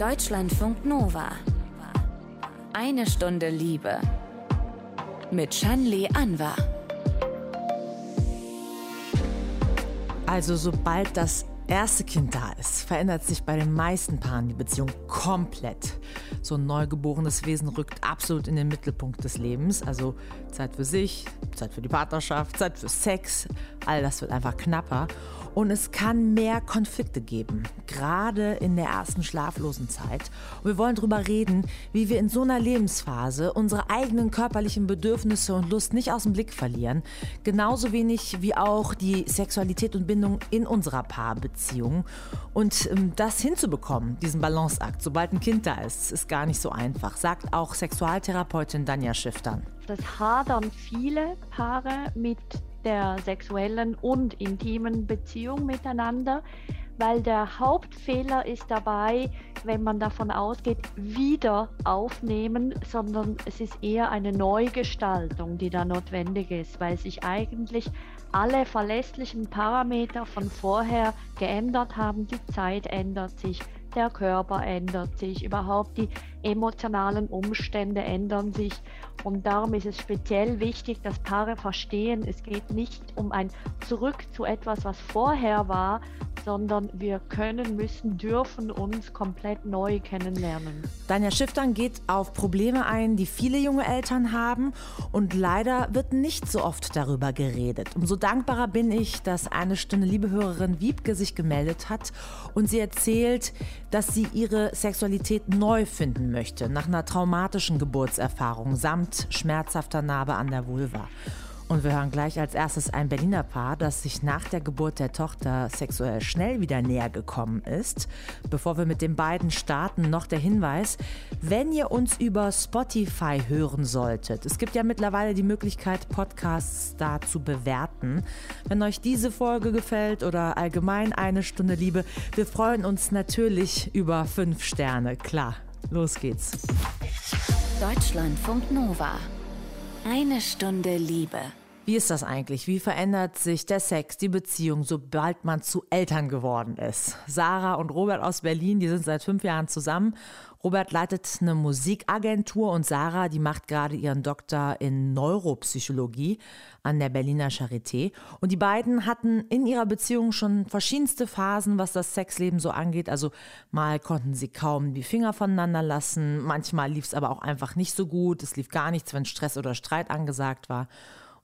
Deutschlandfunk Nova. Eine Stunde Liebe. Mit Shanli Anwar. Also sobald das erste Kind da ist, verändert sich bei den meisten Paaren die Beziehung komplett. So ein neugeborenes Wesen rückt absolut in den Mittelpunkt des Lebens. Also Zeit für sich, Zeit für die Partnerschaft, Zeit für Sex. All das wird einfach knapper. Und es kann mehr Konflikte geben, gerade in der ersten schlaflosen Zeit. Und wir wollen darüber reden, wie wir in so einer Lebensphase unsere eigenen körperlichen Bedürfnisse und Lust nicht aus dem Blick verlieren. Genauso wenig wie auch die Sexualität und Bindung in unserer Paarbeziehung. Und ähm, das hinzubekommen, diesen Balanceakt, sobald ein Kind da ist, ist gar nicht so einfach, sagt auch Sexualtherapeutin Danja Schiftern. Das hadern viele Paare mit der sexuellen und intimen Beziehung miteinander, weil der Hauptfehler ist dabei, wenn man davon ausgeht, wieder aufnehmen, sondern es ist eher eine Neugestaltung, die da notwendig ist, weil sich eigentlich alle verlässlichen Parameter von vorher geändert haben, die Zeit ändert sich, der Körper ändert sich, überhaupt die emotionalen Umstände ändern sich und darum ist es speziell wichtig, dass Paare verstehen, es geht nicht um ein Zurück zu etwas, was vorher war, sondern wir können, müssen, dürfen uns komplett neu kennenlernen. Danja Schiftern geht auf Probleme ein, die viele junge Eltern haben und leider wird nicht so oft darüber geredet. Umso dankbarer bin ich, dass eine Stunde Liebehörerin Wiebke sich gemeldet hat und sie erzählt, dass sie ihre Sexualität neu finden möchte, nach einer traumatischen Geburtserfahrung samt schmerzhafter Narbe an der Vulva. Und wir hören gleich als erstes ein Berliner Paar, das sich nach der Geburt der Tochter sexuell schnell wieder näher gekommen ist. Bevor wir mit den beiden starten, noch der Hinweis, wenn ihr uns über Spotify hören solltet, es gibt ja mittlerweile die Möglichkeit, Podcasts da zu bewerten. Wenn euch diese Folge gefällt oder allgemein eine Stunde Liebe, wir freuen uns natürlich über fünf Sterne. Klar, los geht's. Deutschlandfunk Nova. Eine Stunde Liebe. Wie ist das eigentlich? Wie verändert sich der Sex, die Beziehung, sobald man zu Eltern geworden ist? Sarah und Robert aus Berlin, die sind seit fünf Jahren zusammen Robert leitet eine Musikagentur und Sarah, die macht gerade ihren Doktor in Neuropsychologie an der Berliner Charité. Und die beiden hatten in ihrer Beziehung schon verschiedenste Phasen, was das Sexleben so angeht. Also mal konnten sie kaum die Finger voneinander lassen, manchmal lief es aber auch einfach nicht so gut. Es lief gar nichts, wenn Stress oder Streit angesagt war.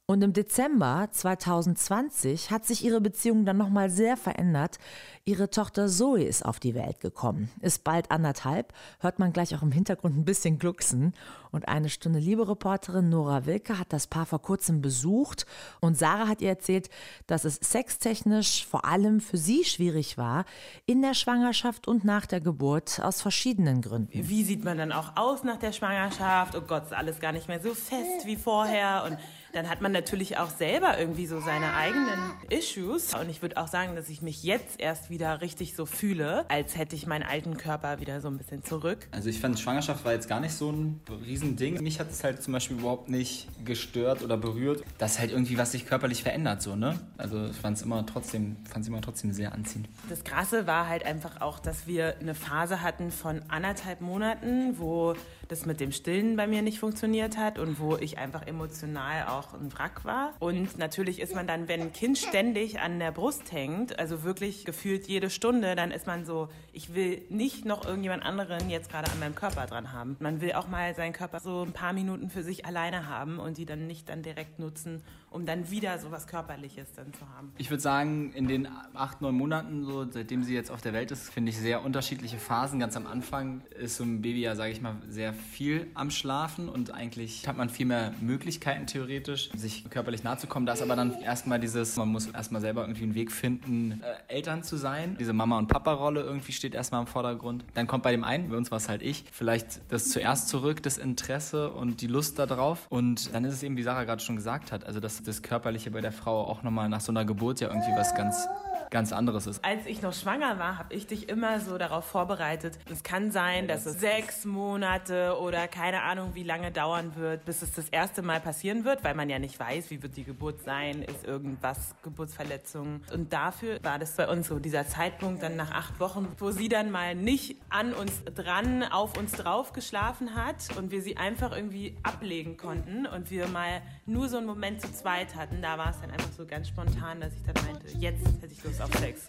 Und im Dezember 2020 hat sich ihre Beziehung dann nochmal sehr verändert. Ihre Tochter Zoe ist auf die Welt gekommen, ist bald anderthalb, hört man gleich auch im Hintergrund ein bisschen glucksen. Und eine Stunde Liebe-Reporterin Nora Wilke hat das Paar vor kurzem besucht und Sarah hat ihr erzählt, dass es sextechnisch vor allem für sie schwierig war, in der Schwangerschaft und nach der Geburt aus verschiedenen Gründen. Wie sieht man dann auch aus nach der Schwangerschaft? Oh Gott, ist alles gar nicht mehr so fest wie vorher und dann hat man natürlich auch selber irgendwie so seine eigenen Issues. Und ich würde auch sagen, dass ich mich jetzt erst wieder richtig so fühle, als hätte ich meinen alten Körper wieder so ein bisschen zurück. Also ich fand, Schwangerschaft war jetzt gar nicht so ein Riesending. Mich hat es halt zum Beispiel überhaupt nicht gestört oder berührt, dass halt irgendwie was sich körperlich verändert, so, ne? Also ich fand es immer trotzdem, fand immer trotzdem sehr anziehend. Das Krasse war halt einfach auch, dass wir eine Phase hatten von anderthalb Monaten, wo das mit dem Stillen bei mir nicht funktioniert hat und wo ich einfach emotional auch ein Wrack war. Und natürlich ist man dann, wenn ein Kind ständig an der Brust hängt, also wirklich gefühlt jede Stunde, dann ist man so, ich will nicht noch irgendjemand anderen jetzt gerade an meinem Körper dran haben. Man will auch mal seinen Körper so ein paar Minuten für sich alleine haben und die dann nicht dann direkt nutzen, um dann wieder so was Körperliches dann zu haben. Ich würde sagen, in den acht, neun Monaten, so, seitdem sie jetzt auf der Welt ist, finde ich sehr unterschiedliche Phasen. Ganz am Anfang ist so ein Baby ja, sage ich mal, sehr viel am Schlafen und eigentlich hat man viel mehr Möglichkeiten theoretisch, sich körperlich nahe zu kommen. Da ist aber dann erstmal dieses, man muss erstmal selber irgendwie einen Weg finden, äh, Eltern zu sein. Diese Mama- und Papa-Rolle irgendwie steht erstmal im Vordergrund. Dann kommt bei dem einen, bei uns war es halt ich, vielleicht das zuerst zurück, das Interesse und die Lust darauf. Und dann ist es eben, wie Sarah gerade schon gesagt hat, also das das Körperliche bei der Frau auch nochmal nach so einer Geburt ja irgendwie was ganz ganz anderes ist. Als ich noch schwanger war, habe ich dich immer so darauf vorbereitet. Es kann sein, dass es sechs Monate oder keine Ahnung, wie lange dauern wird, bis es das erste Mal passieren wird, weil man ja nicht weiß, wie wird die Geburt sein, ist irgendwas Geburtsverletzung. Und dafür war das bei uns so dieser Zeitpunkt dann nach acht Wochen, wo sie dann mal nicht an uns dran, auf uns drauf geschlafen hat und wir sie einfach irgendwie ablegen konnten und wir mal nur so einen Moment zu zweit hatten. Da war es dann einfach so ganz spontan, dass ich dann meinte, jetzt hätte ich Lust auf Sex.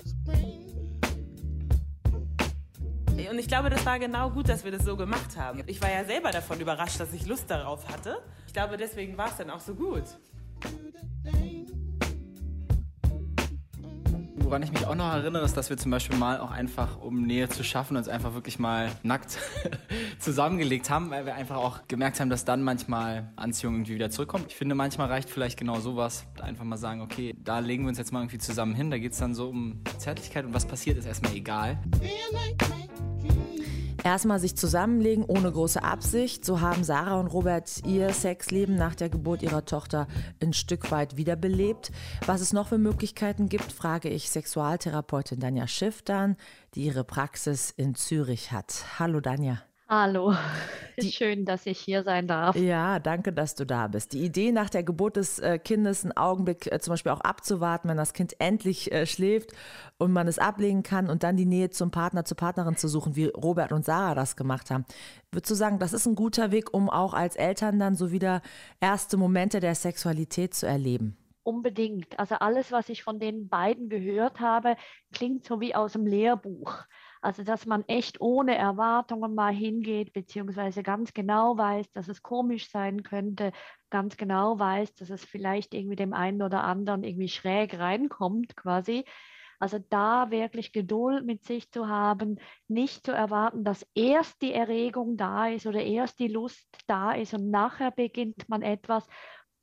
Und ich glaube, das war genau gut, dass wir das so gemacht haben. Ich war ja selber davon überrascht, dass ich Lust darauf hatte. Ich glaube, deswegen war es dann auch so gut. Woran ich mich auch noch erinnere, ist, dass wir zum Beispiel mal auch einfach, um Nähe zu schaffen, uns einfach wirklich mal nackt zusammengelegt haben, weil wir einfach auch gemerkt haben, dass dann manchmal Anziehung irgendwie wieder zurückkommt. Ich finde, manchmal reicht vielleicht genau sowas. Einfach mal sagen, okay, da legen wir uns jetzt mal irgendwie zusammen hin. Da geht es dann so um Zärtlichkeit und was passiert, ist erstmal egal. Erstmal sich zusammenlegen ohne große Absicht. So haben Sarah und Robert ihr Sexleben nach der Geburt ihrer Tochter ein Stück weit wiederbelebt. Was es noch für Möglichkeiten gibt, frage ich Sexualtherapeutin Danja Schiff dann, die ihre Praxis in Zürich hat. Hallo Danja. Hallo, die, schön, dass ich hier sein darf. Ja, danke, dass du da bist. Die Idee nach der Geburt des äh, Kindes einen Augenblick äh, zum Beispiel auch abzuwarten, wenn das Kind endlich äh, schläft und man es ablegen kann und dann die Nähe zum Partner, zur Partnerin zu suchen, wie Robert und Sarah das gemacht haben. Würdest du sagen, das ist ein guter Weg, um auch als Eltern dann so wieder erste Momente der Sexualität zu erleben? Unbedingt. Also alles, was ich von den beiden gehört habe, klingt so wie aus dem Lehrbuch. Also, dass man echt ohne Erwartungen mal hingeht, beziehungsweise ganz genau weiß, dass es komisch sein könnte, ganz genau weiß, dass es vielleicht irgendwie dem einen oder anderen irgendwie schräg reinkommt, quasi. Also da wirklich Geduld mit sich zu haben, nicht zu erwarten, dass erst die Erregung da ist oder erst die Lust da ist und nachher beginnt man etwas,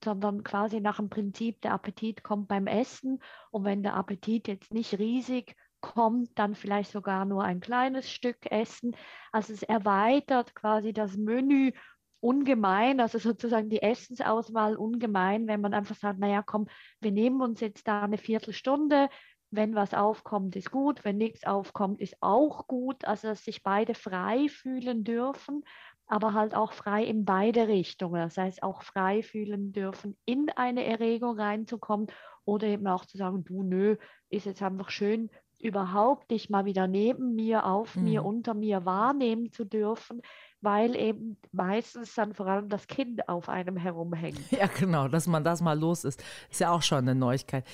sondern quasi nach dem Prinzip, der Appetit kommt beim Essen und wenn der Appetit jetzt nicht riesig kommt, dann vielleicht sogar nur ein kleines Stück essen. Also es erweitert quasi das Menü ungemein, also sozusagen die Essensauswahl ungemein, wenn man einfach sagt, naja, komm, wir nehmen uns jetzt da eine Viertelstunde, wenn was aufkommt, ist gut, wenn nichts aufkommt, ist auch gut, also dass sich beide frei fühlen dürfen, aber halt auch frei in beide Richtungen, das heißt auch frei fühlen dürfen, in eine Erregung reinzukommen oder eben auch zu sagen, du, nö, ist jetzt einfach schön, überhaupt dich mal wieder neben mir, auf mhm. mir, unter mir wahrnehmen zu dürfen, weil eben meistens dann vor allem das Kind auf einem herumhängt. Ja, genau, dass man das mal los ist, ist ja auch schon eine Neuigkeit.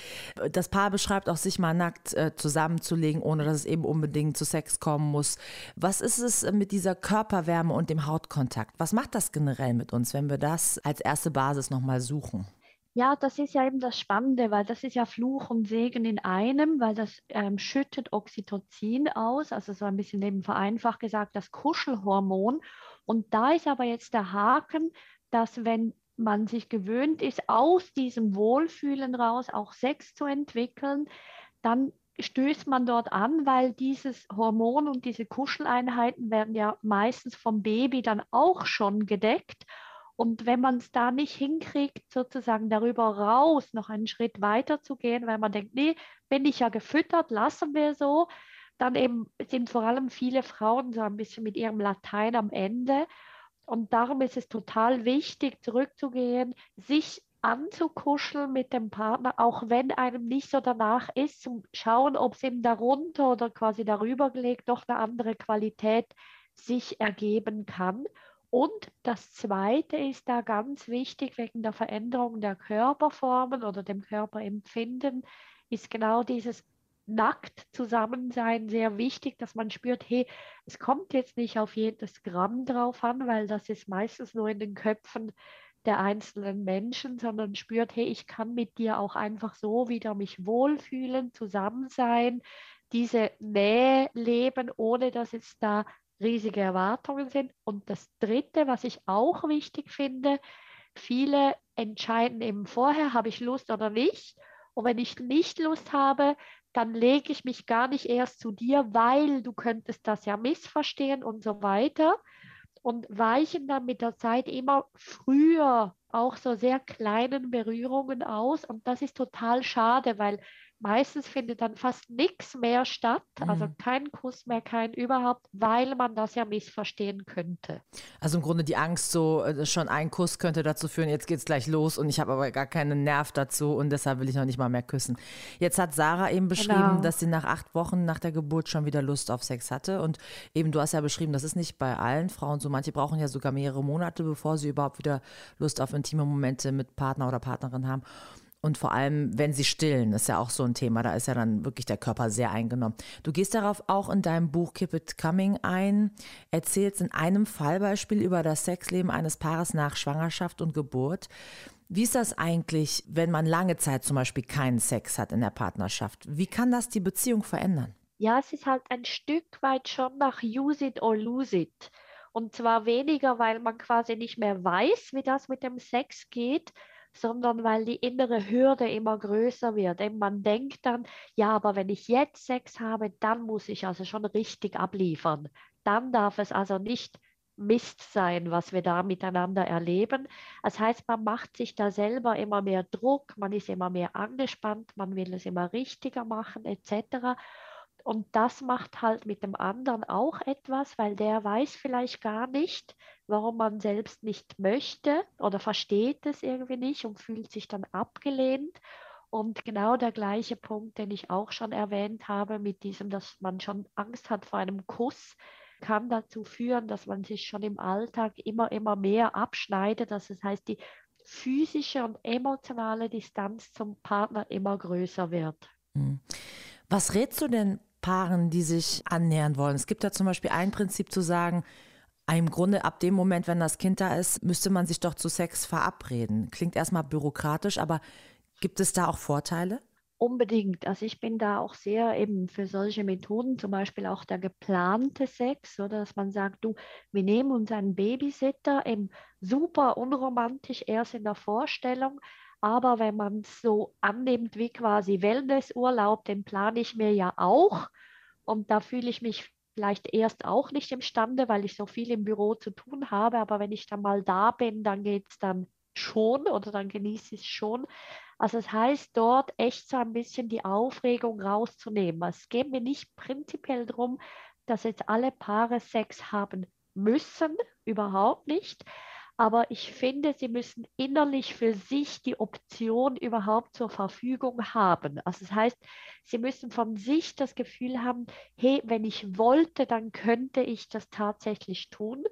Das Paar beschreibt auch, sich mal nackt äh, zusammenzulegen, ohne dass es eben unbedingt zu Sex kommen muss. Was ist es mit dieser Körperwärme und dem Hautkontakt? Was macht das generell mit uns, wenn wir das als erste Basis nochmal suchen? Ja, das ist ja eben das Spannende, weil das ist ja Fluch und Segen in einem, weil das ähm, schüttet Oxytocin aus, also so ein bisschen eben vereinfacht gesagt das Kuschelhormon. Und da ist aber jetzt der Haken, dass wenn man sich gewöhnt ist, aus diesem Wohlfühlen raus auch Sex zu entwickeln, dann stößt man dort an, weil dieses Hormon und diese Kuscheleinheiten werden ja meistens vom Baby dann auch schon gedeckt. Und wenn man es da nicht hinkriegt, sozusagen darüber raus noch einen Schritt weiter zu gehen, weil man denkt, nee, bin ich ja gefüttert, lassen wir so, dann eben sind vor allem viele Frauen so ein bisschen mit ihrem Latein am Ende. Und darum ist es total wichtig, zurückzugehen, sich anzukuscheln mit dem Partner, auch wenn einem nicht so danach ist, zum Schauen, ob es eben darunter oder quasi darüber gelegt doch eine andere Qualität sich ergeben kann. Und das Zweite ist da ganz wichtig wegen der Veränderung der Körperformen oder dem Körperempfinden, ist genau dieses nackt Zusammensein sehr wichtig, dass man spürt, hey, es kommt jetzt nicht auf jedes Gramm drauf an, weil das ist meistens nur in den Köpfen der einzelnen Menschen, sondern spürt, hey, ich kann mit dir auch einfach so wieder mich wohlfühlen, zusammen sein, diese Nähe leben, ohne dass es da riesige Erwartungen sind. Und das Dritte, was ich auch wichtig finde, viele entscheiden eben vorher, habe ich Lust oder nicht. Und wenn ich nicht Lust habe, dann lege ich mich gar nicht erst zu dir, weil du könntest das ja missverstehen und so weiter. Und weichen dann mit der Zeit immer früher auch so sehr kleinen Berührungen aus. Und das ist total schade, weil meistens findet dann fast nichts mehr statt, also Mhm. kein Kuss mehr, kein überhaupt, weil man das ja missverstehen könnte. Also im Grunde die Angst, so äh, schon ein Kuss könnte dazu führen, jetzt geht's gleich los und ich habe aber gar keinen Nerv dazu und deshalb will ich noch nicht mal mehr küssen. Jetzt hat Sarah eben beschrieben, Genau. dass sie nach acht Wochen nach der Geburt schon wieder Lust auf Sex hatte und eben du hast ja beschrieben, das ist nicht bei allen Frauen so. Manche brauchen ja sogar mehrere Monate, bevor sie überhaupt wieder Lust auf intime Momente mit Partner oder Partnerin haben. Und vor allem, wenn sie stillen, ist ja auch so ein Thema. Da ist ja dann wirklich der Körper sehr eingenommen. Du gehst darauf auch in deinem Buch Keep It Coming ein, erzählst in einem Fallbeispiel über das Sexleben eines Paares nach Schwangerschaft und Geburt. Wie ist das eigentlich, wenn man lange Zeit zum Beispiel keinen Sex hat in der Partnerschaft? Wie kann das die Beziehung verändern? Ja, es ist halt ein Stück weit schon nach use it or lose it. Und zwar weniger, weil man quasi nicht mehr weiß, wie das mit dem Sex geht, sondern weil die innere Hürde immer größer wird. Denn man denkt dann, ja, aber wenn ich jetzt Sex habe, dann muss ich also schon richtig abliefern. Dann darf es also nicht Mist sein, was wir da miteinander erleben. Das heißt, man macht sich da selber immer mehr Druck, man ist immer mehr angespannt, man will es immer richtiger machen, etc. Und das macht halt mit dem anderen auch etwas, weil der weiß vielleicht gar nicht, warum man selbst nicht möchte oder versteht es irgendwie nicht und fühlt sich dann abgelehnt. Und genau der gleiche Punkt, den ich auch schon erwähnt habe, mit diesem, dass man schon Angst hat vor einem Kuss, kann dazu führen, dass man sich schon im Alltag immer, immer mehr abschneidet. Das heißt, die physische und emotionale Distanz zum Partner immer größer wird. Was rätst du denn Paaren, die sich annähern wollen? Es gibt ja zum Beispiel ein Prinzip zu sagen, im Grunde ab dem Moment, wenn das Kind da ist, müsste man sich doch zu Sex verabreden. Klingt erstmal bürokratisch, aber gibt es da auch Vorteile? Unbedingt. Also ich bin da auch sehr eben für solche Methoden, zum Beispiel auch der geplante Sex, oder dass man sagt, du, wir nehmen uns einen Babysitter, eben super unromantisch erst in der Vorstellung, aber wenn man es so annimmt wie quasi Wellnessurlaub, den plane ich mir ja auch und da fühle ich mich vielleicht erst auch nicht imstande, weil ich so viel im Büro zu tun habe, aber wenn ich dann mal da bin, dann geht es dann schon oder dann genieße ich es schon. Also es heißt dort echt so ein bisschen die Aufregung rauszunehmen. Es geht mir nicht prinzipiell darum, dass jetzt alle Paare Sex haben müssen, überhaupt nicht. Aber ich finde, sie müssen innerlich für sich die Option überhaupt zur Verfügung haben. Also das heißt, sie müssen von sich das Gefühl haben, hey, wenn ich wollte, dann könnte ich das tatsächlich tun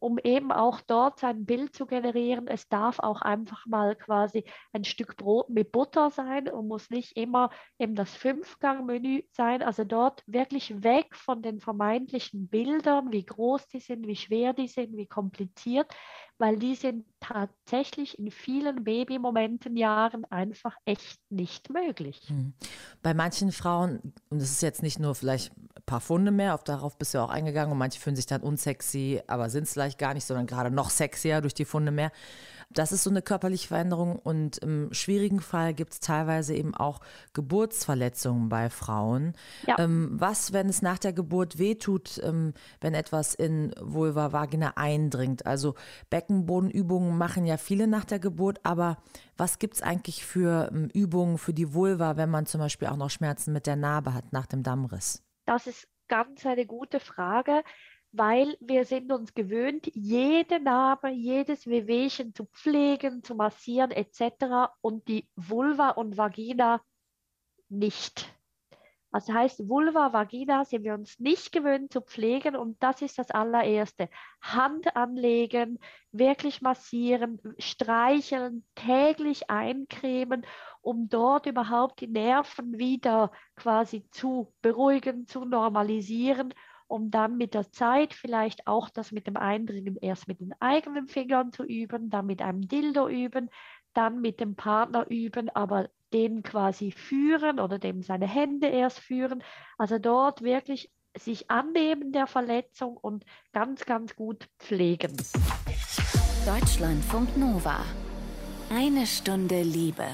um eben auch dort sein Bild zu generieren. Es darf auch einfach mal quasi ein Stück Brot mit Butter sein und muss nicht immer eben das Fünfgang-Menü sein. Also dort wirklich weg von den vermeintlichen Bildern, wie groß die sind, wie schwer die sind, wie kompliziert, weil die sind tatsächlich in vielen Babymomenten Jahren einfach echt nicht möglich. Hm. Bei manchen Frauen, und es ist jetzt nicht nur vielleicht ein paar Funde mehr, auf darauf bist du auch eingegangen, und manche fühlen sich dann unsexy, aber sind es vielleicht gar nicht, sondern gerade noch sexier durch die Funde mehr. Das ist so eine körperliche Veränderung und im schwierigen Fall gibt es teilweise eben auch Geburtsverletzungen bei Frauen. Ja. Ähm, was, wenn es nach der Geburt wehtut, ähm, wenn etwas in Vulva, Vagina eindringt? Also Beckenbodenübungen machen ja viele nach der Geburt, aber was gibt es eigentlich für ähm, Übungen für die Vulva, wenn man zum Beispiel auch noch Schmerzen mit der Narbe hat nach dem Dammriss? Das ist ganz eine gute Frage, weil wir sind uns gewöhnt, jede Narbe, jedes Wehwehchen zu pflegen, zu massieren etc. und die Vulva und Vagina nicht. Das heißt, Vulva, Vagina sind wir uns nicht gewöhnt zu pflegen und das ist das allererste. Hand anlegen, wirklich massieren, streicheln, täglich eincremen, um dort überhaupt die Nerven wieder quasi zu beruhigen, zu normalisieren, um dann mit der Zeit vielleicht auch das mit dem Eindringen erst mit den eigenen Fingern zu üben, dann mit einem Dildo üben, dann mit dem Partner üben, aber den quasi führen oder dem seine Hände erst führen. Also dort wirklich sich annehmen der Verletzung und ganz, ganz gut pflegen. Deutschlandfunk Nova. Eine Stunde Liebe.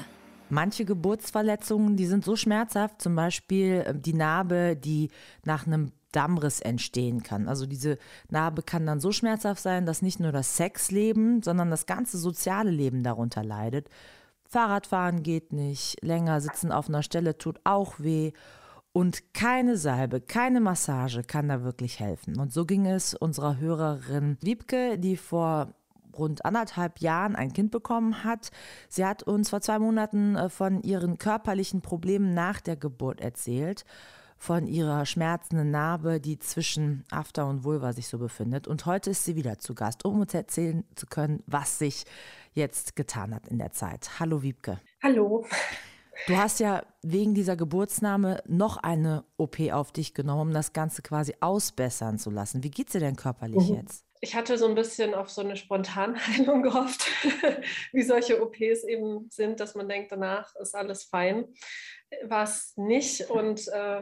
Manche Geburtsverletzungen, die sind so schmerzhaft, zum Beispiel äh, die Narbe, die nach einem Dammriss entstehen kann. Also diese Narbe kann dann so schmerzhaft sein, dass nicht nur das Sexleben, sondern das ganze soziale Leben darunter leidet. Fahrradfahren geht nicht, länger sitzen auf einer Stelle tut auch weh. Und keine Salbe, keine Massage kann da wirklich helfen. Und so ging es unserer Hörerin Wiebke, die vor rund anderthalb Jahren ein Kind bekommen hat. Sie hat uns vor zwei Monaten äh, von ihren körperlichen Problemen nach der Geburt erzählt von ihrer schmerzenden Narbe, die zwischen After und Vulva sich so befindet. Und heute ist sie wieder zu Gast, um uns erzählen zu können, was sich jetzt getan hat in der Zeit. Hallo Wiebke. Hallo. Du hast ja wegen dieser Geburtsnahme noch eine OP auf dich genommen, um das Ganze quasi ausbessern zu lassen. Wie geht's dir denn körperlich mhm. jetzt? Ich hatte so ein bisschen auf so eine Spontanheilung gehofft, wie solche OPs eben sind, dass man denkt, danach ist alles fein. War es nicht und äh,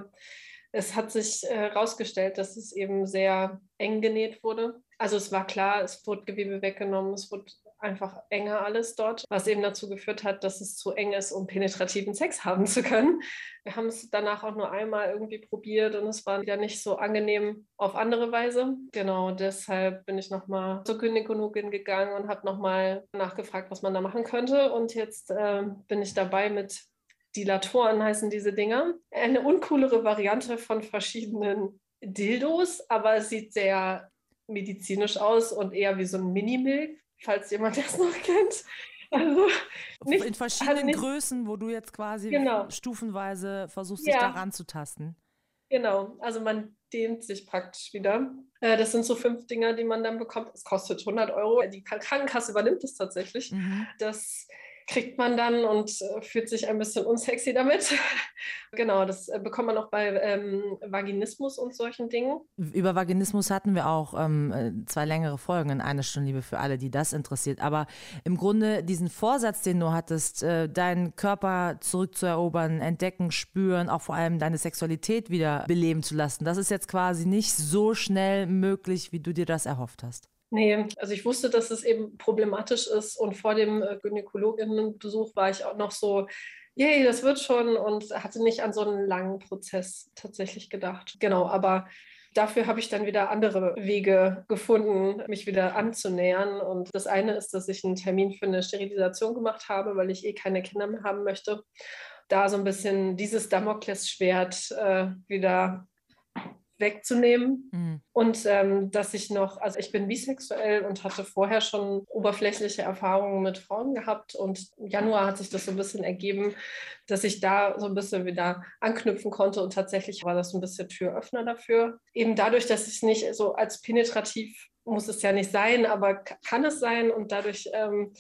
es hat sich herausgestellt, äh, dass es eben sehr eng genäht wurde. Also es war klar, es wurde Gewebe weggenommen, es wurde einfach enger alles dort, was eben dazu geführt hat, dass es zu eng ist, um penetrativen Sex haben zu können. Wir haben es danach auch nur einmal irgendwie probiert und es war wieder nicht so angenehm auf andere Weise. Genau, deshalb bin ich nochmal zur Gynäkologin gegangen und habe nochmal nachgefragt, was man da machen könnte. Und jetzt äh, bin ich dabei mit Dilatoren heißen diese Dinger. Eine uncoolere Variante von verschiedenen Dildos, aber es sieht sehr medizinisch aus und eher wie so ein Mini-Milk falls jemand das noch kennt. Also nicht, in verschiedenen also nicht, Größen, wo du jetzt quasi genau. stufenweise versuchst, dich ja. daran zu tasten. Genau, also man dehnt sich praktisch wieder. Äh, das sind so fünf Dinger, die man dann bekommt. Es kostet 100 Euro. Die Krankenkasse übernimmt es tatsächlich. Mhm. Das kriegt man dann und äh, fühlt sich ein bisschen unsexy damit. genau, das äh, bekommt man auch bei ähm, Vaginismus und solchen Dingen. Über Vaginismus hatten wir auch ähm, äh, zwei längere Folgen in Eine Stunde Liebe für alle, die das interessiert. Aber im Grunde diesen Vorsatz, den du hattest, äh, deinen Körper zurückzuerobern, entdecken, spüren, auch vor allem deine Sexualität wieder beleben zu lassen, das ist jetzt quasi nicht so schnell möglich, wie du dir das erhofft hast. Nee, also ich wusste, dass es eben problematisch ist und vor dem äh, Gynäkologinnenbesuch war ich auch noch so, yay, das wird schon und hatte nicht an so einen langen Prozess tatsächlich gedacht. Genau, aber dafür habe ich dann wieder andere Wege gefunden, mich wieder anzunähern. Und das eine ist, dass ich einen Termin für eine Sterilisation gemacht habe, weil ich eh keine Kinder mehr haben möchte. Da so ein bisschen dieses Damoklesschwert äh, wieder wegzunehmen. Mhm. Und ähm, dass ich noch, also ich bin bisexuell und hatte vorher schon oberflächliche Erfahrungen mit Frauen gehabt. Und im Januar hat sich das so ein bisschen ergeben, dass ich da so ein bisschen wieder anknüpfen konnte. Und tatsächlich war das ein bisschen Türöffner dafür. Eben dadurch, dass ich nicht so als penetrativ muss es ja nicht sein, aber kann es sein. Und dadurch ähm,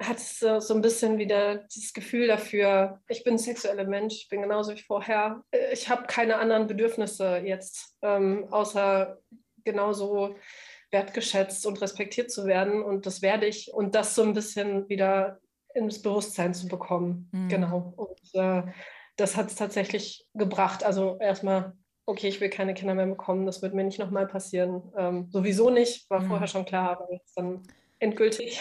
hat es so, so ein bisschen wieder dieses Gefühl dafür, ich bin ein sexueller Mensch, ich bin genauso wie vorher. Ich habe keine anderen Bedürfnisse jetzt, ähm, außer genauso wertgeschätzt und respektiert zu werden. Und das werde ich. Und das so ein bisschen wieder ins Bewusstsein zu bekommen. Mhm. Genau. Und äh, das hat es tatsächlich gebracht. Also erstmal, okay, ich will keine Kinder mehr bekommen, das wird mir nicht nochmal passieren. Ähm, sowieso nicht, war mhm. vorher schon klar, aber jetzt dann endgültig.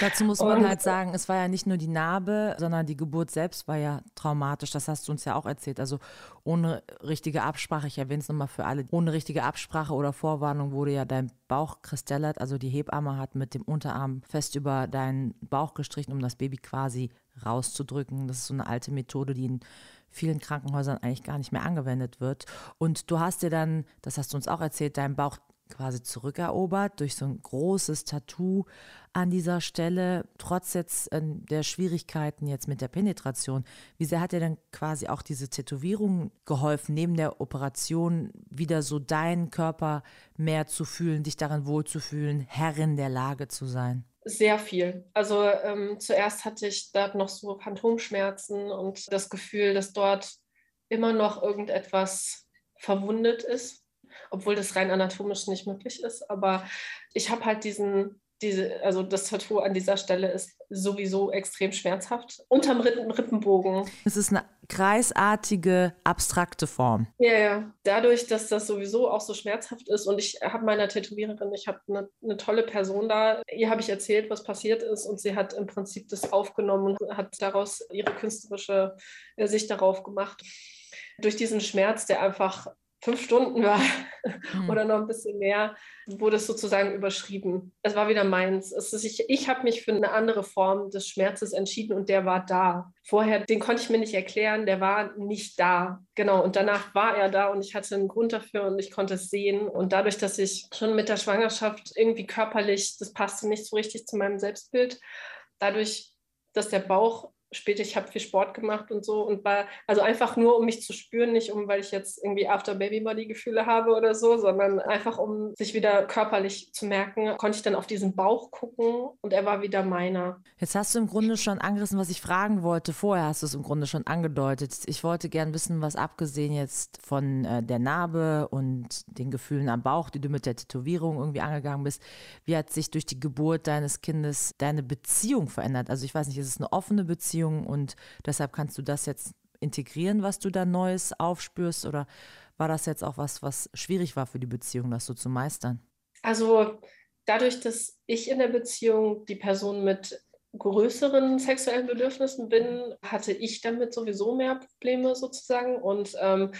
Dazu muss man und, halt sagen, es war ja nicht nur die Narbe, sondern die Geburt selbst war ja traumatisch. Das hast du uns ja auch erzählt. Also ohne richtige Absprache, ich erwähne es nochmal für alle, ohne richtige Absprache oder Vorwarnung wurde ja dein Bauch kristallert. Also die Hebamme hat mit dem Unterarm fest über deinen Bauch gestrichen, um das Baby quasi rauszudrücken. Das ist so eine alte Methode, die in vielen Krankenhäusern eigentlich gar nicht mehr angewendet wird. Und du hast dir dann, das hast du uns auch erzählt, deinen Bauch quasi zurückerobert durch so ein großes Tattoo an dieser Stelle, trotz jetzt äh, der Schwierigkeiten jetzt mit der Penetration. Wie sehr hat dir denn quasi auch diese Tätowierung geholfen, neben der Operation wieder so deinen Körper mehr zu fühlen, dich darin wohlzufühlen, Herrin der Lage zu sein? Sehr viel. Also ähm, zuerst hatte ich da noch so Phantomschmerzen und das Gefühl, dass dort immer noch irgendetwas verwundet ist obwohl das rein anatomisch nicht möglich ist. Aber ich habe halt diesen diese, also das Tattoo an dieser Stelle ist sowieso extrem schmerzhaft. Unterm Rippenbogen. Es ist eine kreisartige, abstrakte Form. Ja, ja. Dadurch, dass das sowieso auch so schmerzhaft ist und ich habe meiner Tätowiererin, ich habe eine, eine tolle Person da, ihr habe ich erzählt, was passiert ist und sie hat im Prinzip das aufgenommen und hat daraus ihre künstlerische äh, Sicht darauf gemacht. Durch diesen Schmerz, der einfach fünf Stunden war mhm. oder noch ein bisschen mehr, wurde es sozusagen überschrieben. Es war wieder meins. Es ist, ich ich habe mich für eine andere Form des Schmerzes entschieden und der war da. Vorher, den konnte ich mir nicht erklären, der war nicht da. Genau, und danach war er da und ich hatte einen Grund dafür und ich konnte es sehen. Und dadurch, dass ich schon mit der Schwangerschaft irgendwie körperlich, das passte nicht so richtig zu meinem Selbstbild, dadurch, dass der Bauch später, ich habe viel Sport gemacht und so und war, also einfach nur, um mich zu spüren, nicht um, weil ich jetzt irgendwie After-Baby-Body-Gefühle habe oder so, sondern einfach, um sich wieder körperlich zu merken, konnte ich dann auf diesen Bauch gucken und er war wieder meiner. Jetzt hast du im Grunde schon angerissen, was ich fragen wollte. Vorher hast du es im Grunde schon angedeutet. Ich wollte gern wissen, was abgesehen jetzt von äh, der Narbe und den Gefühlen am Bauch, die du mit der Tätowierung irgendwie angegangen bist, wie hat sich durch die Geburt deines Kindes deine Beziehung verändert? Also ich weiß nicht, ist es eine offene Beziehung? Beziehung und deshalb kannst du das jetzt integrieren, was du da Neues aufspürst oder war das jetzt auch was, was schwierig war für die Beziehung, das so zu meistern? Also dadurch, dass ich in der Beziehung die Person mit größeren sexuellen Bedürfnissen bin, hatte ich damit sowieso mehr Probleme sozusagen. Und ähm,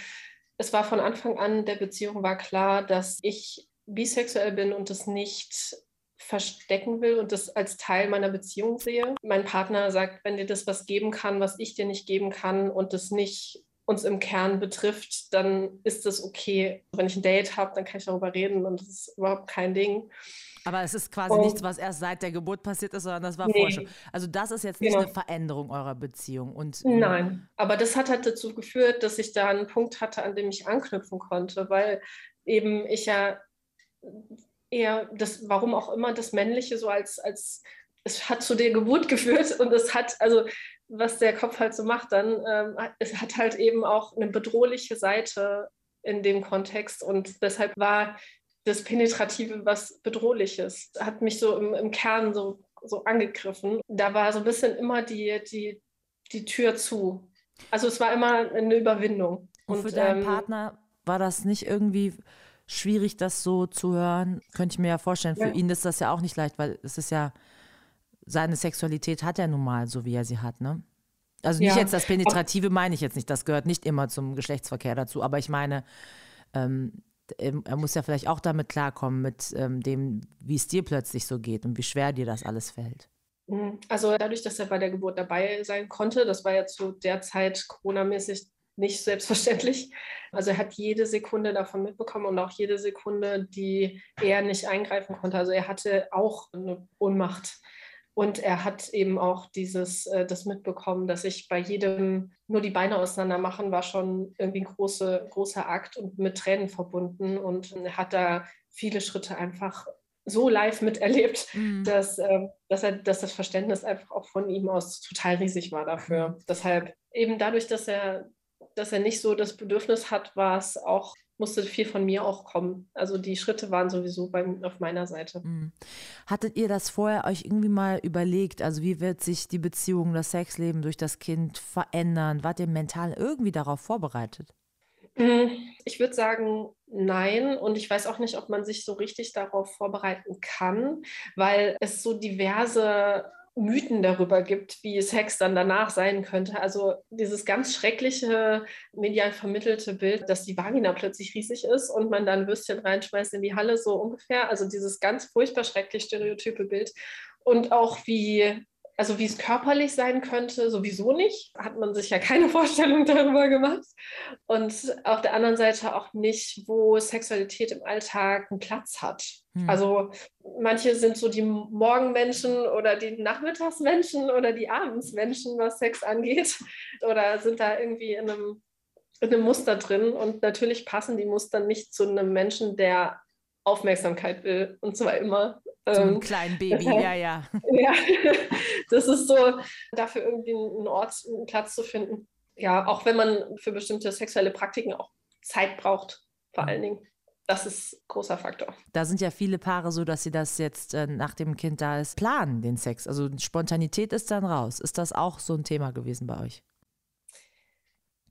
es war von Anfang an der Beziehung war klar, dass ich bisexuell bin und es nicht verstecken will und das als Teil meiner Beziehung sehe. Mein Partner sagt, wenn dir das was geben kann, was ich dir nicht geben kann und das nicht uns im Kern betrifft, dann ist das okay. Wenn ich ein Date habe, dann kann ich darüber reden und das ist überhaupt kein Ding. Aber es ist quasi und, nichts, was erst seit der Geburt passiert ist, sondern das war nee, vorher schon. Also das ist jetzt nicht genau. eine Veränderung eurer Beziehung. Und, Nein, aber das hat halt dazu geführt, dass ich da einen Punkt hatte, an dem ich anknüpfen konnte, weil eben ich ja eher das, warum auch immer, das Männliche so als, als es hat zu der Geburt geführt und es hat, also was der Kopf halt so macht, dann ähm, es hat halt eben auch eine bedrohliche Seite in dem Kontext und deshalb war das Penetrative was Bedrohliches, hat mich so im, im Kern so, so angegriffen. Da war so ein bisschen immer die, die, die Tür zu. Also es war immer eine Überwindung. Und, und für deinen ähm, Partner war das nicht irgendwie schwierig, das so zu hören. Könnte ich mir ja vorstellen. Für ja. ihn ist das ja auch nicht leicht, weil es ist ja, seine Sexualität hat er nun mal, so wie er sie hat, ne? Also nicht ja. jetzt das Penetrative meine ich jetzt nicht, das gehört nicht immer zum Geschlechtsverkehr dazu, aber ich meine, ähm, er muss ja vielleicht auch damit klarkommen, mit ähm, dem, wie es dir plötzlich so geht und wie schwer dir das alles fällt. Mhm. Also dadurch, dass er bei der Geburt dabei sein konnte, das war ja zu der Zeit Corona-mäßig nicht selbstverständlich. Also er hat jede Sekunde davon mitbekommen und auch jede Sekunde, die er nicht eingreifen konnte. Also er hatte auch eine Ohnmacht. Und er hat eben auch dieses, äh, das mitbekommen, dass ich bei jedem nur die Beine auseinander machen, war schon irgendwie ein große, großer Akt und mit Tränen verbunden. Und er hat da viele Schritte einfach so live miterlebt, mhm. dass, äh, dass, er, dass das Verständnis einfach auch von ihm aus total riesig war dafür. Mhm. Deshalb eben dadurch, dass er dass er nicht so das Bedürfnis hat, war es auch, musste viel von mir auch kommen. Also die Schritte waren sowieso bei, auf meiner Seite. Mhm. Hattet ihr das vorher euch irgendwie mal überlegt? Also wie wird sich die Beziehung, das Sexleben durch das Kind verändern? Wart ihr mental irgendwie darauf vorbereitet? Mm, ich würde sagen, nein. Und ich weiß auch nicht, ob man sich so richtig darauf vorbereiten kann, weil es so diverse Mythen darüber gibt, wie Sex dann danach sein könnte. Also dieses ganz schreckliche medial vermittelte Bild, dass die Vagina plötzlich riesig ist und man dann Würstchen reinschmeißt in die Halle, so ungefähr. Also dieses ganz furchtbar schrecklich stereotype Bild. Und auch wie also wie es körperlich sein könnte, sowieso nicht. Hat man sich ja keine Vorstellung darüber gemacht. Und auf der anderen Seite auch nicht, wo Sexualität im Alltag einen Platz hat. Hm. Also manche sind so die Morgenmenschen oder die Nachmittagsmenschen oder die Abendsmenschen, was Sex angeht. Oder sind da irgendwie in einem, in einem Muster drin. Und natürlich passen die Muster nicht zu einem Menschen, der Aufmerksamkeit will. Und zwar immer. Zum ähm, kleinen Baby, ja, ja. Ja, das ist so, dafür irgendwie einen Ort, einen Platz zu finden. Ja, auch wenn man für bestimmte sexuelle Praktiken auch Zeit braucht, vor allen Dingen. das ist ein großer Faktor. Da sind ja viele Paare so, dass sie das jetzt äh, nach dem Kind da ist, planen, den Sex. Also Spontanität ist dann raus. Ist das auch so ein Thema gewesen bei euch?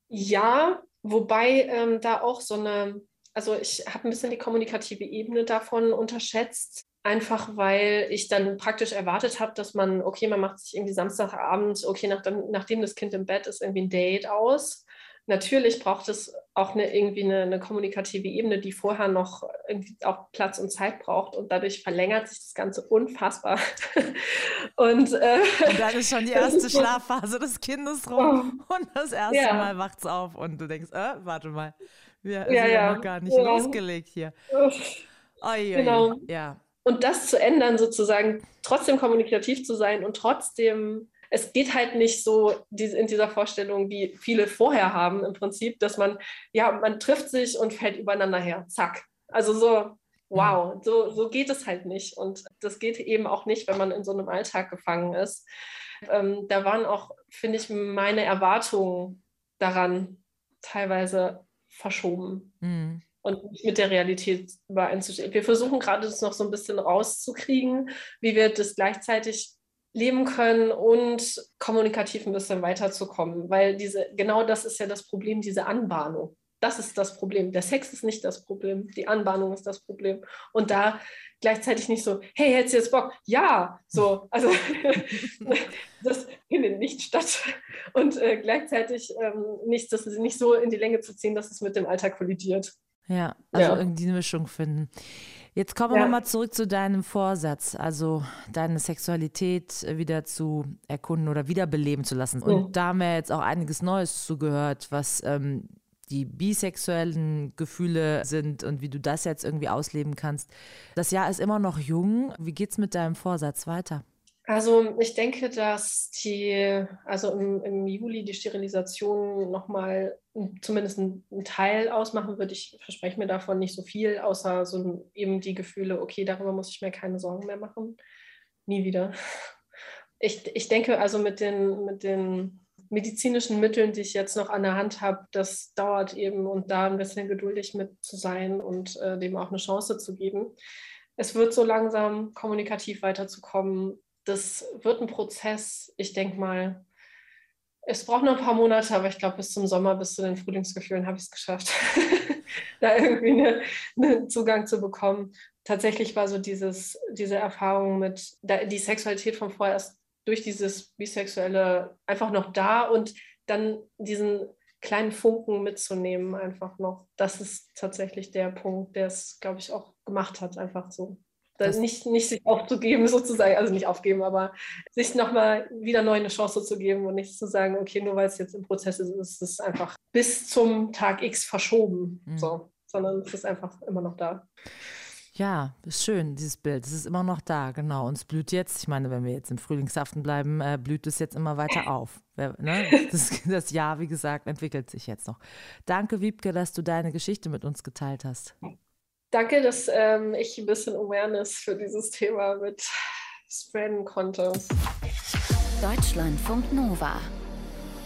Ja, wobei ähm, da auch so eine, also ich habe ein bisschen die kommunikative Ebene davon unterschätzt. Einfach weil ich dann praktisch erwartet habe, dass man, okay, man macht sich irgendwie Samstagabend, okay, nach, nachdem das Kind im Bett ist, irgendwie ein Date aus. Natürlich braucht es auch eine, irgendwie eine, eine, kommunikative Ebene, die vorher noch irgendwie auch Platz und Zeit braucht und dadurch verlängert sich das Ganze unfassbar. und, äh, und dann ist schon die erste Schlafphase des Kindes rum oh. und das erste ja. Mal wacht es auf und du denkst, äh, warte mal, wir ja, sind ja, noch gar nicht losgelegt hier. Oi, genau. Ja. Und das zu ändern, sozusagen, trotzdem kommunikativ zu sein und trotzdem es geht halt nicht so in dieser Vorstellung, wie viele vorher haben im Prinzip, dass man, ja, man trifft sich und fällt übereinander her. Zack. Also so, wow, mhm. so, so geht es halt nicht. Und das geht eben auch nicht, wenn man in so einem Alltag gefangen ist. Ähm, da waren auch, finde ich, meine Erwartungen daran teilweise verschoben. Mhm und nicht mit der Realität übereinzustehen. Wir versuchen gerade das noch so ein bisschen rauszukriegen, wie wir das gleichzeitig leben können und kommunikativ ein bisschen weiterzukommen, weil diese, genau das ist ja das Problem, diese Anbahnung. Das ist das Problem. Der Sex ist nicht das Problem, die Anbahnung ist das Problem. Und da gleichzeitig nicht so, hey, hättest du jetzt Bock? Ja, so, also das findet nicht statt. Und äh, gleichzeitig ähm, nicht, das nicht so in die Länge zu ziehen, dass es mit dem Alltag kollidiert. Ja, also ja. irgendwie eine Mischung finden. Jetzt kommen wir ja. nochmal zurück zu deinem Vorsatz, also deine Sexualität wieder zu erkunden oder wiederbeleben zu lassen. Und mhm. da haben wir jetzt auch einiges Neues zugehört, was ähm, die bisexuellen Gefühle sind und wie du das jetzt irgendwie ausleben kannst. Das Jahr ist immer noch jung. Wie geht's mit deinem Vorsatz weiter? Also ich denke, dass die, also im, im Juli die Sterilisation nochmal zumindest einen Teil ausmachen wird. Ich verspreche mir davon nicht so viel, außer so eben die Gefühle, okay, darüber muss ich mir keine Sorgen mehr machen. Nie wieder. Ich, ich denke also mit den, mit den medizinischen Mitteln, die ich jetzt noch an der Hand habe, das dauert eben und da ein bisschen geduldig mit zu sein und äh, dem auch eine Chance zu geben. Es wird so langsam kommunikativ weiterzukommen das wird ein Prozess. Ich denke mal, es braucht noch ein paar Monate, aber ich glaube, bis zum Sommer, bis zu den Frühlingsgefühlen habe ich es geschafft, da irgendwie einen eine Zugang zu bekommen. Tatsächlich war so dieses, diese Erfahrung mit die Sexualität von vorher erst durch dieses Bisexuelle einfach noch da und dann diesen kleinen Funken mitzunehmen, einfach noch. Das ist tatsächlich der Punkt, der es, glaube ich, auch gemacht hat, einfach so nicht, nicht sich aufzugeben sozusagen, also nicht aufgeben, aber sich nochmal wieder neu eine Chance zu geben und nicht zu sagen, okay, nur weil es jetzt im Prozess ist, ist es einfach bis zum Tag X verschoben, mhm. so, sondern es ist einfach immer noch da. Ja, ist schön, dieses Bild. Es ist immer noch da, genau. Und es blüht jetzt, ich meine, wenn wir jetzt im Frühlingshaften bleiben, äh, blüht es jetzt immer weiter auf. Ne? Das, das, Jahr, wie gesagt, entwickelt sich jetzt noch. Danke, Wiebke, dass du deine Geschichte mit uns geteilt hast. Danke, dass ähm, ich ein bisschen Awareness für dieses Thema mit spreaden konnte. Deutschlandfunk Nova.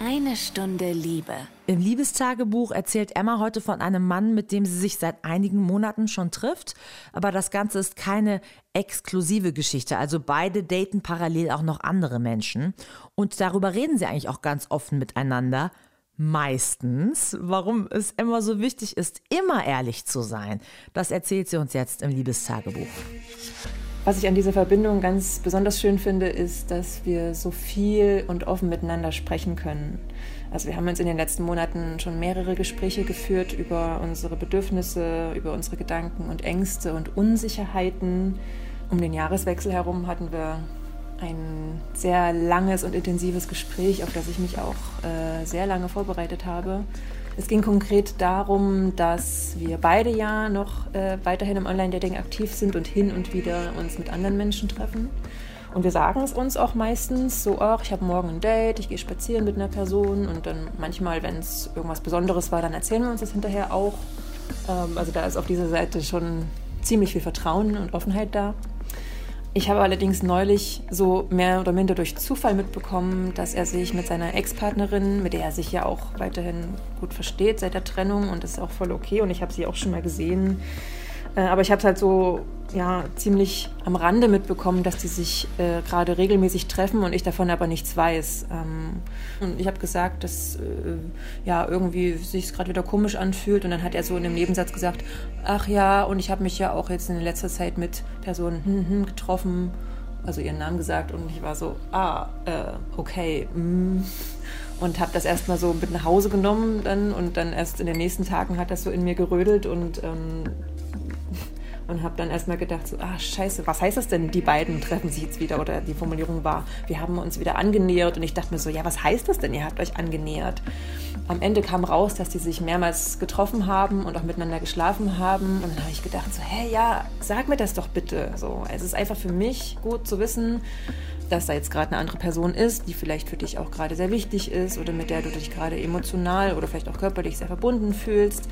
Eine Stunde Liebe. Im Liebestagebuch erzählt Emma heute von einem Mann, mit dem sie sich seit einigen Monaten schon trifft. Aber das Ganze ist keine exklusive Geschichte. Also beide daten parallel auch noch andere Menschen. Und darüber reden sie eigentlich auch ganz offen miteinander meistens, warum es immer so wichtig ist, immer ehrlich zu sein. Das erzählt sie uns jetzt im Liebestagebuch. Was ich an dieser Verbindung ganz besonders schön finde, ist, dass wir so viel und offen miteinander sprechen können. Also wir haben uns in den letzten Monaten schon mehrere Gespräche geführt über unsere Bedürfnisse, über unsere Gedanken und Ängste und Unsicherheiten. Um den Jahreswechsel herum hatten wir ein sehr langes und intensives Gespräch, auf das ich mich auch äh, sehr lange vorbereitet habe. Es ging konkret darum, dass wir beide ja noch äh, weiterhin im Online-Dating aktiv sind und hin und wieder uns mit anderen Menschen treffen. Und wir sagen es uns auch meistens so, ach, ich habe morgen ein Date, ich gehe spazieren mit einer Person und dann manchmal, wenn es irgendwas Besonderes war, dann erzählen wir uns das hinterher auch. Ähm, also da ist auf dieser Seite schon ziemlich viel Vertrauen und Offenheit da. Ich habe allerdings neulich so mehr oder minder durch Zufall mitbekommen, dass er sich mit seiner Ex-Partnerin, mit der er sich ja auch weiterhin gut versteht seit der Trennung und das ist auch voll okay und ich habe sie auch schon mal gesehen, aber ich habe es halt so ja, ziemlich am Rande mitbekommen, dass die sich äh, gerade regelmäßig treffen und ich davon aber nichts weiß. Ähm, und ich habe gesagt, dass äh, ja irgendwie sich gerade wieder komisch anfühlt und dann hat er so in einem Nebensatz gesagt, ach ja, und ich habe mich ja auch jetzt in letzter Zeit mit Personen hm, hm, getroffen, also ihren Namen gesagt und ich war so, ah, äh, okay, mm. und habe das erstmal so mit nach Hause genommen dann und dann erst in den nächsten Tagen hat das so in mir gerödelt und ähm, und habe dann erstmal gedacht, so, ah scheiße, was heißt das denn, die beiden treffen sich jetzt wieder? Oder die Formulierung war, wir haben uns wieder angenähert. Und ich dachte mir so, ja, was heißt das denn, ihr habt euch angenähert? Am Ende kam raus, dass die sich mehrmals getroffen haben und auch miteinander geschlafen haben. Und dann habe ich gedacht, so, hä, ja, sag mir das doch bitte. So, es ist einfach für mich gut zu wissen, dass da jetzt gerade eine andere Person ist, die vielleicht für dich auch gerade sehr wichtig ist oder mit der du dich gerade emotional oder vielleicht auch körperlich sehr verbunden fühlst.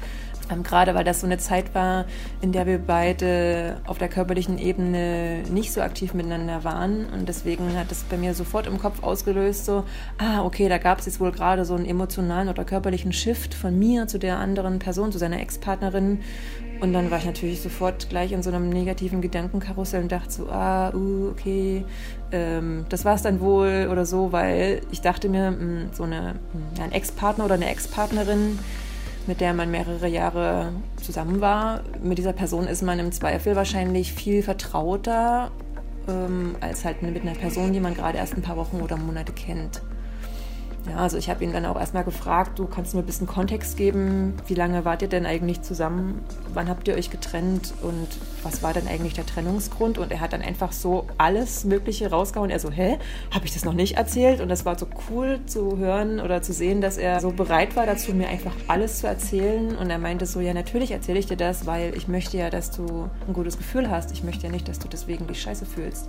Ähm, gerade weil das so eine Zeit war, in der wir beide auf der körperlichen Ebene nicht so aktiv miteinander waren. Und deswegen hat das bei mir sofort im Kopf ausgelöst, so, ah, okay, da gab es jetzt wohl gerade so einen emotionalen oder körperlichen Shift von mir zu der anderen Person, zu seiner Ex-Partnerin. Und dann war ich natürlich sofort gleich in so einem negativen Gedankenkarussell und dachte so, ah, uh, okay, ähm, das war es dann wohl oder so, weil ich dachte mir, mh, hm, so eine, mh, hm, ein Ex-Partner oder eine Ex-Partnerin, mit der man mehrere Jahre zusammen war. Mit dieser Person ist man im Zweifel wahrscheinlich viel vertrauter ähm, als halt mit einer Person, die man gerade erst ein paar Wochen oder Monate kennt. Ja, also ich habe ihn dann auch erstmal gefragt, du kannst mir ein bisschen Kontext geben, wie lange wart ihr denn eigentlich zusammen, wann habt ihr euch getrennt und was war denn eigentlich der Trennungsgrund? Und er hat dann einfach so alles Mögliche rausgehauen. Er so, hä, habe ich das noch nicht erzählt? Und das war so cool zu hören oder zu sehen, dass er so bereit war dazu, mir einfach alles zu erzählen. Und er meinte so, ja, natürlich erzähle ich dir das, weil ich möchte ja, dass du ein gutes Gefühl hast. Ich möchte ja nicht, dass du deswegen dich scheiße fühlst.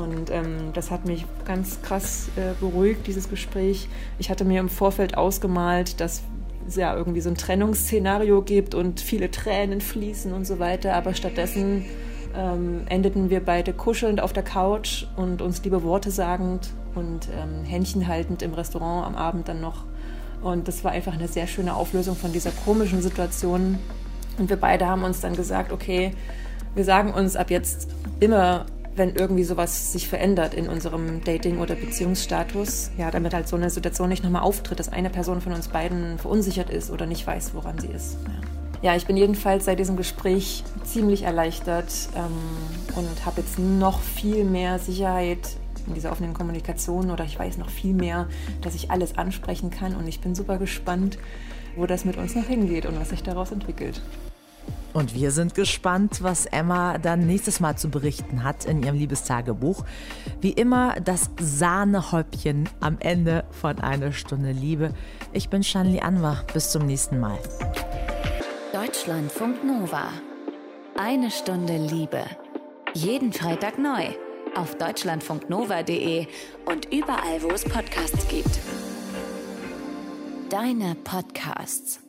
Und ähm, das hat mich ganz krass äh, beruhigt, dieses Gespräch. Ich hatte mir im Vorfeld ausgemalt, dass es ja irgendwie so ein Trennungsszenario gibt und viele Tränen fließen und so weiter. Aber stattdessen ähm, endeten wir beide kuschelnd auf der Couch und uns liebe Worte sagend und ähm, Händchen haltend im Restaurant am Abend dann noch. Und das war einfach eine sehr schöne Auflösung von dieser komischen Situation. Und wir beide haben uns dann gesagt, okay, wir sagen uns ab jetzt immer wenn irgendwie sowas sich verändert in unserem Dating- oder Beziehungsstatus, ja, damit halt so eine Situation nicht nochmal auftritt, dass eine Person von uns beiden verunsichert ist oder nicht weiß, woran sie ist. Ja, ja ich bin jedenfalls seit diesem Gespräch ziemlich erleichtert ähm, und habe jetzt noch viel mehr Sicherheit in dieser offenen Kommunikation oder ich weiß noch viel mehr, dass ich alles ansprechen kann und ich bin super gespannt, wo das mit uns noch hingeht und was sich daraus entwickelt. Und wir sind gespannt, was Emma dann nächstes Mal zu berichten hat in ihrem Liebestagebuch. Wie immer das Sahnehäubchen am Ende von einer Stunde Liebe. Ich bin Shanli Anwar. Bis zum nächsten Mal. Deutschlandfunk Nova. Eine Stunde Liebe. Jeden Freitag neu. Auf deutschlandfunknova.de und überall, wo es Podcasts gibt. Deine Podcasts.